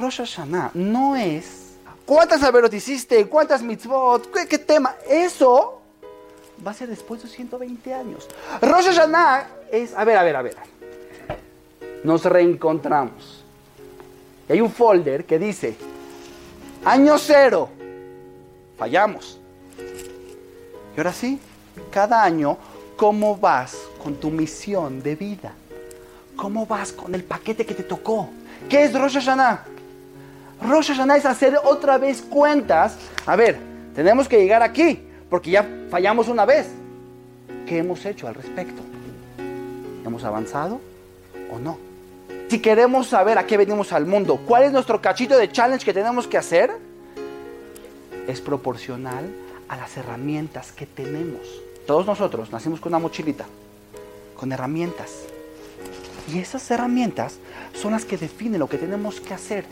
Rosh Hashanah no es cuántas averot hiciste, cuántas mitzvot, ¿Qué, qué tema. Eso va a ser después de 120 años. Rosh Hashanah es, a ver, a ver, a ver. Nos reencontramos. Y hay un folder que dice, año cero, fallamos. Y ahora sí, cada año, ¿cómo vas con tu misión de vida? ¿Cómo vas con el paquete que te tocó? ¿Qué es Rosh Hashanah? Rosh Hashanah es hacer otra vez cuentas. A ver, tenemos que llegar aquí, porque ya fallamos una vez. ¿Qué hemos hecho al respecto? ¿Hemos avanzado o no? Si queremos saber a qué venimos al mundo, cuál es nuestro cachito de challenge que tenemos que hacer, es proporcional a las herramientas que tenemos. Todos nosotros nacimos con una mochilita, con herramientas. Y esas herramientas son las que definen lo que tenemos que hacer